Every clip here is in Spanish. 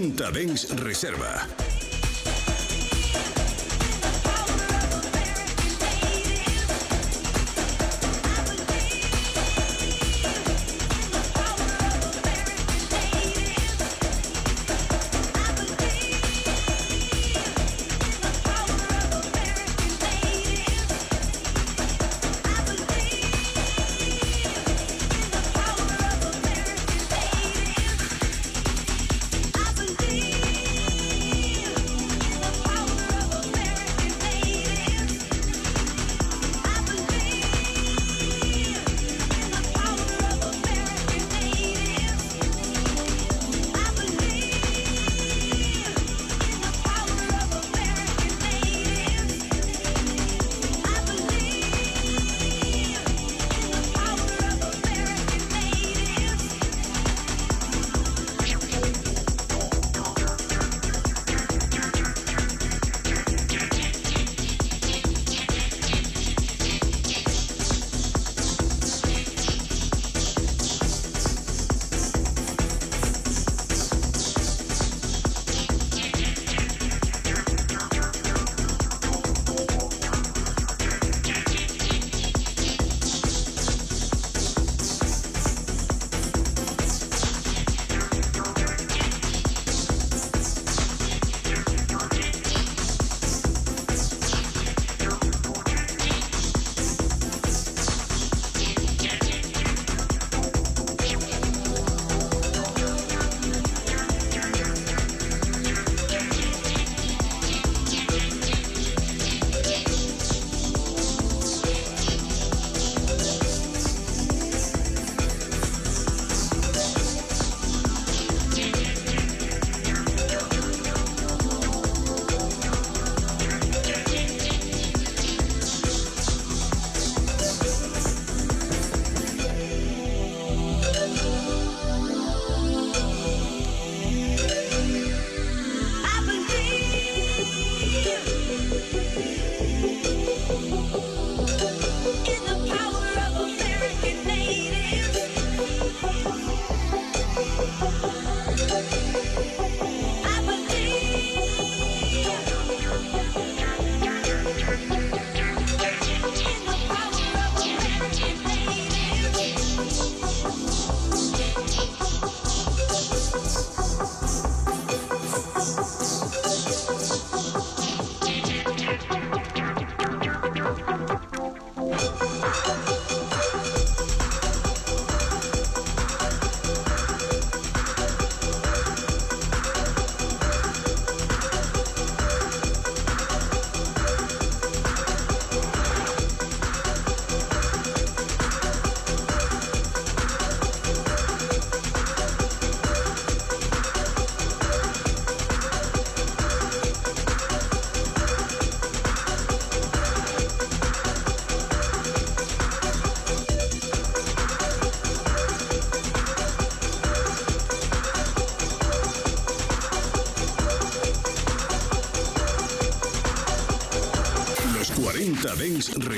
Dens Reserva.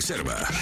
Reserva.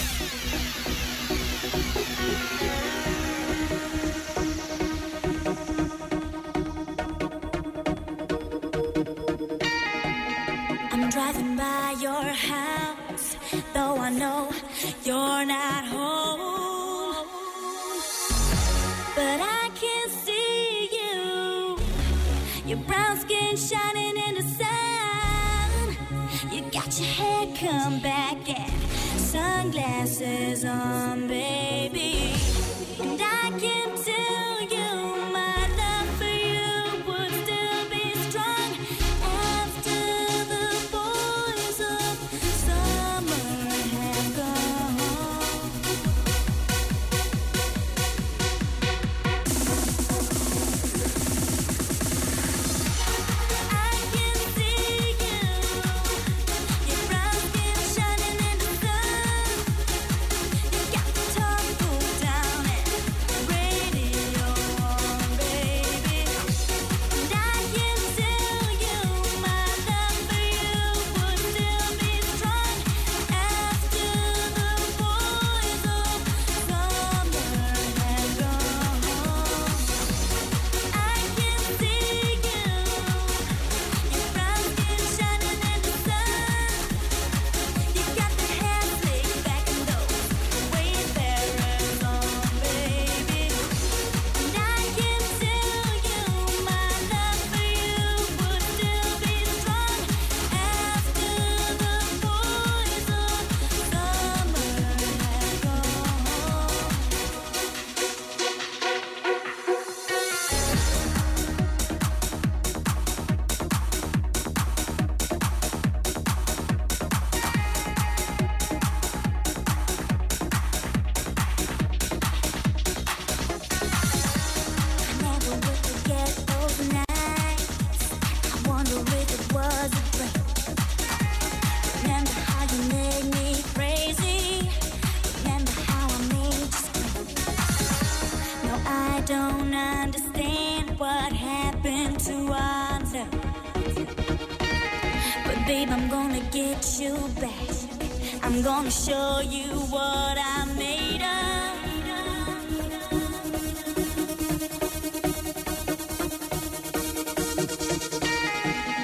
gonna show you what I'm made of.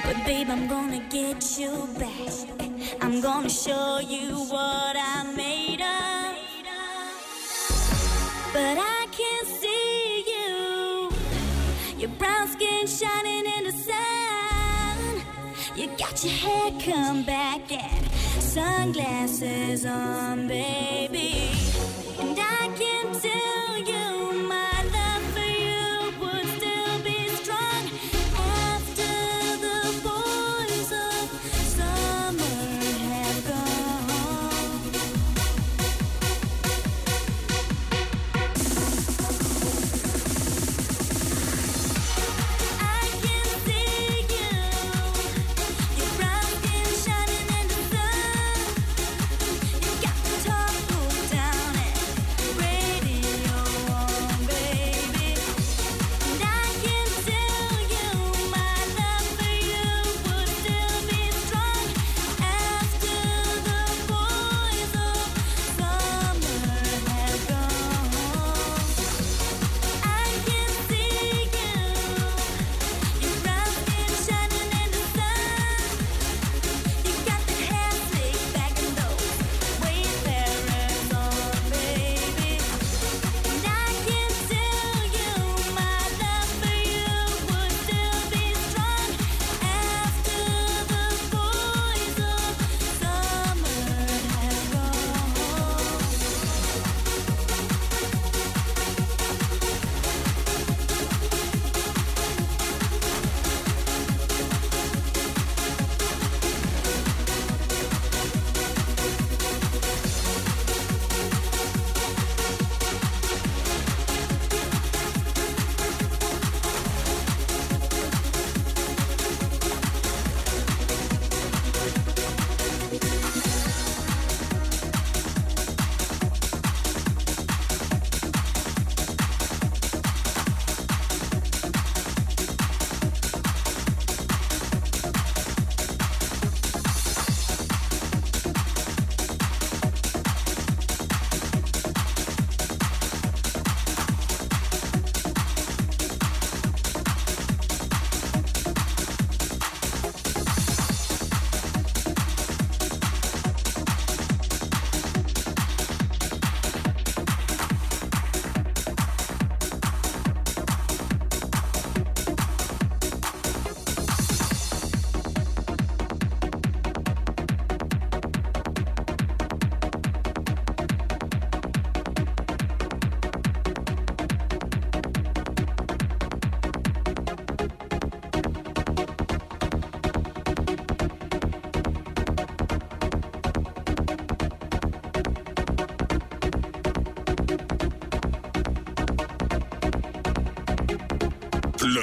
But babe, I'm gonna get you back. I'm gonna show you what I'm made of. But I can't see you. Your brown skin shining in the sun. You got your hair come back and sunglasses on, baby. And I can tell you.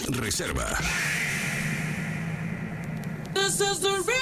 Reserva. This is the real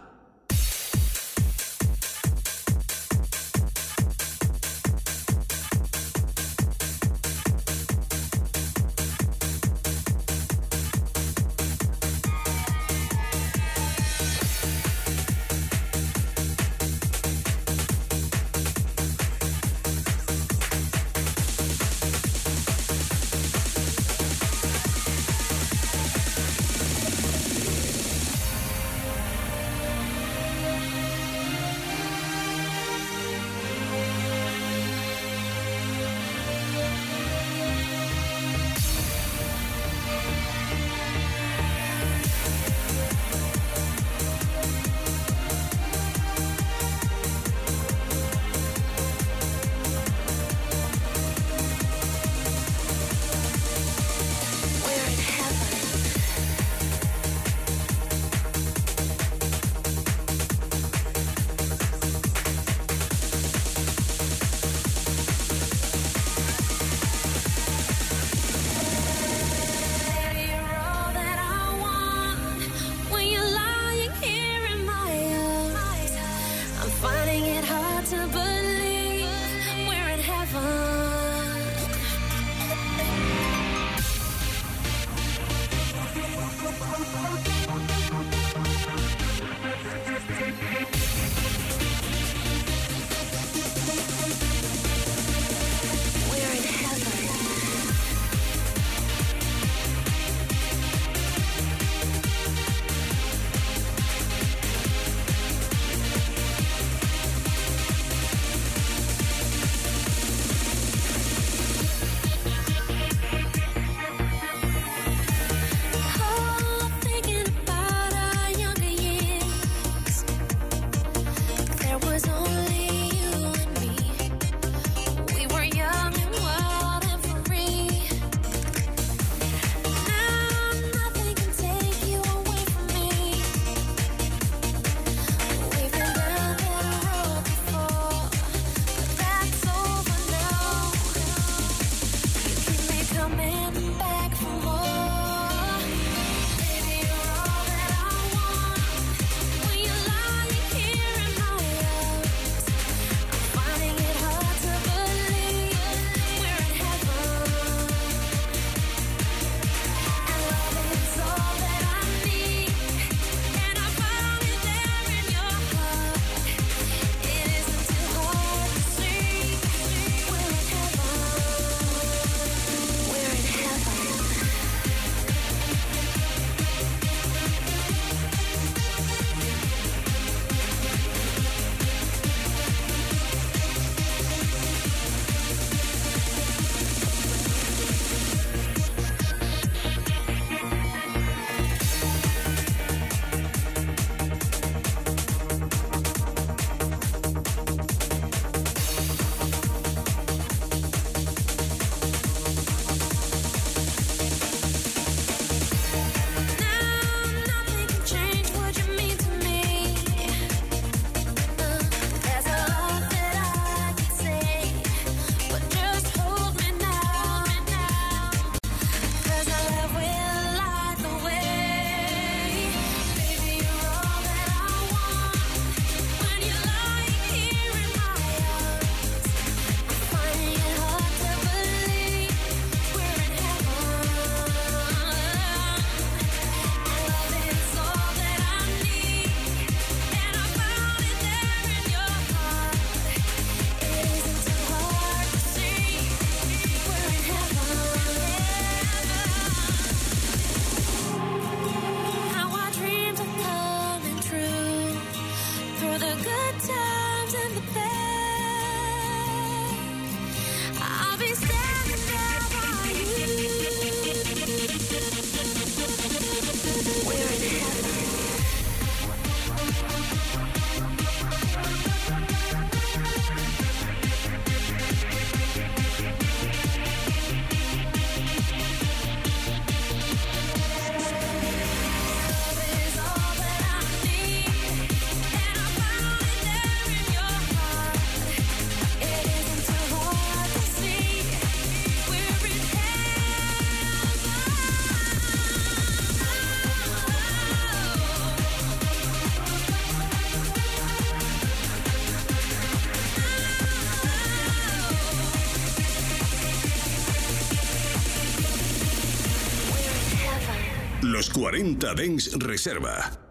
40 Dens Reserva.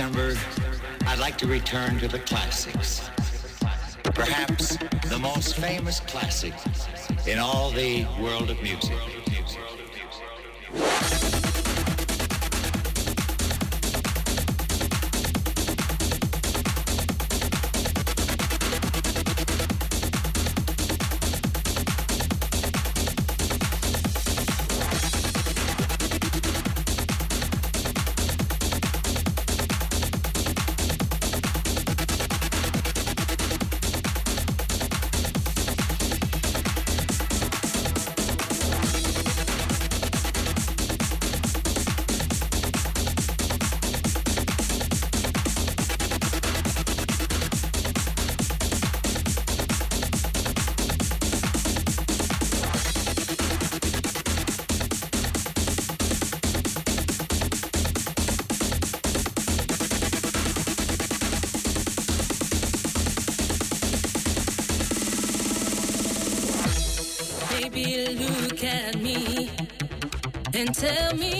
Number, I'd like to return to the classics. Perhaps the most famous classic in all the world of music. Tell me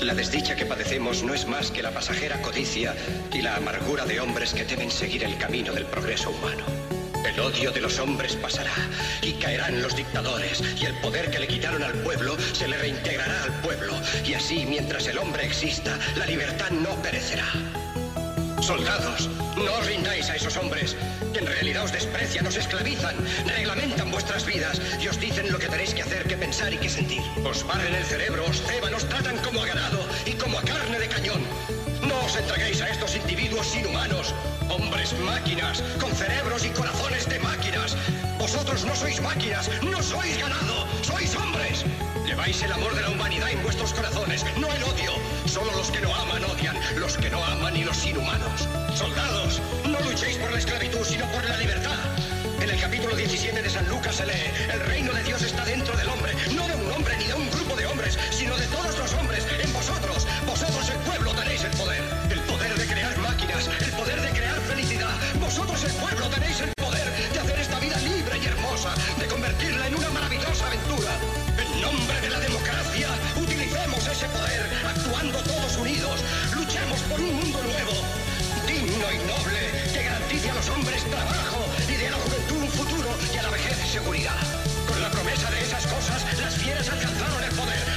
La desdicha que padecemos no es más que la pasajera codicia y la amargura de hombres que temen seguir el camino del progreso humano. El odio de los hombres pasará y caerán los dictadores y el poder que le quitaron al pueblo se le reintegrará al pueblo y así mientras el hombre exista la libertad no perecerá. Soldados, no os rindáis a esos hombres, que en realidad os desprecian, os esclavizan, reglamentan vuestras vidas y os dicen lo que tenéis que hacer, que pensar y que sentir. Os barren el cerebro, os ceban, inhumanos, hombres máquinas, con cerebros y corazones de máquinas. Vosotros no sois máquinas, no sois ganado, sois hombres. Lleváis el amor de la humanidad en vuestros corazones, no el odio. Solo los que no aman odian, los que no aman y los inhumanos. Soldados, no luchéis por la esclavitud, sino por la libertad. En el capítulo 17 de San Lucas se lee, el reino de Dios está dentro del hombre, no de Iconic.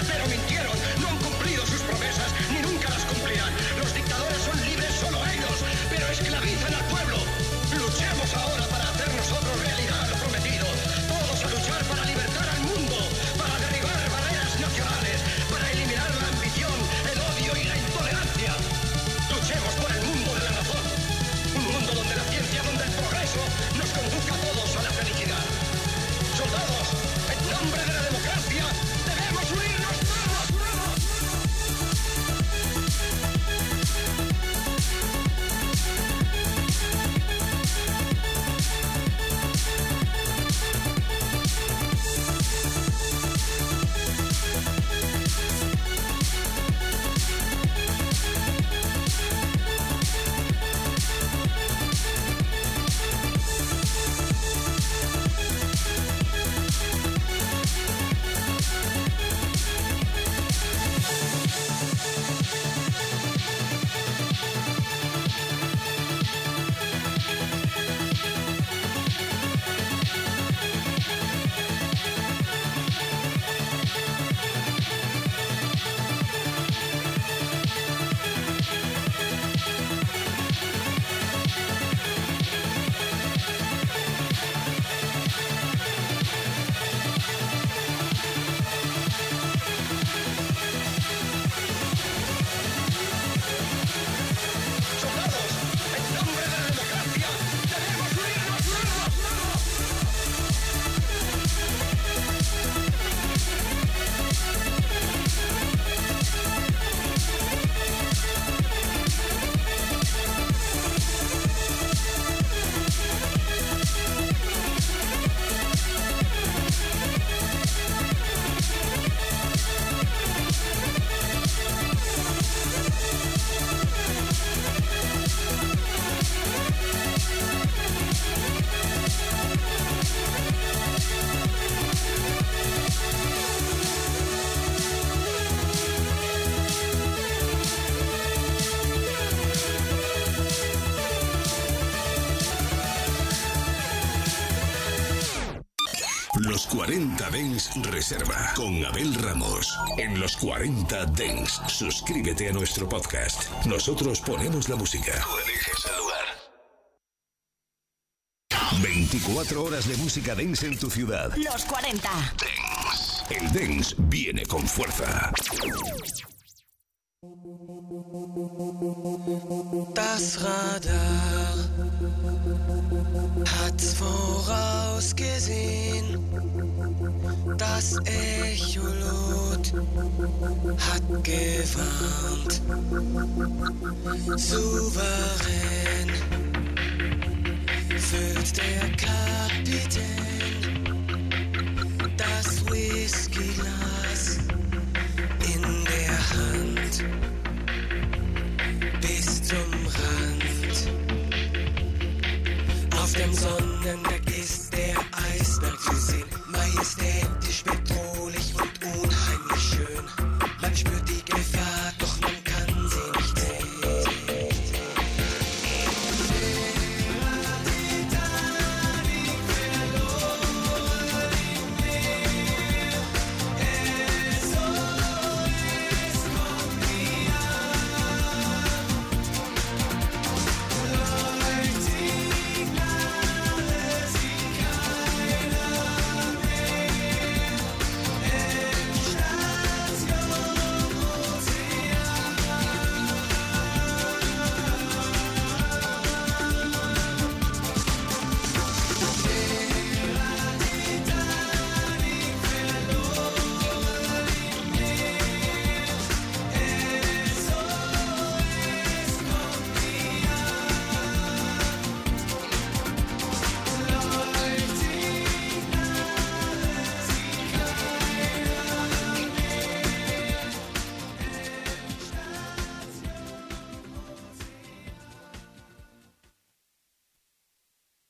Reserva con Abel Ramos. En los 40 Dens, suscríbete a nuestro podcast. Nosotros ponemos la música. Tú eliges el lugar. 24 horas de música dance en tu ciudad. Los 40. El dance viene con fuerza. Das Radar hat's vorausgesehen. Das Echolot hat gewarnt. Souverän füllt der Kapitän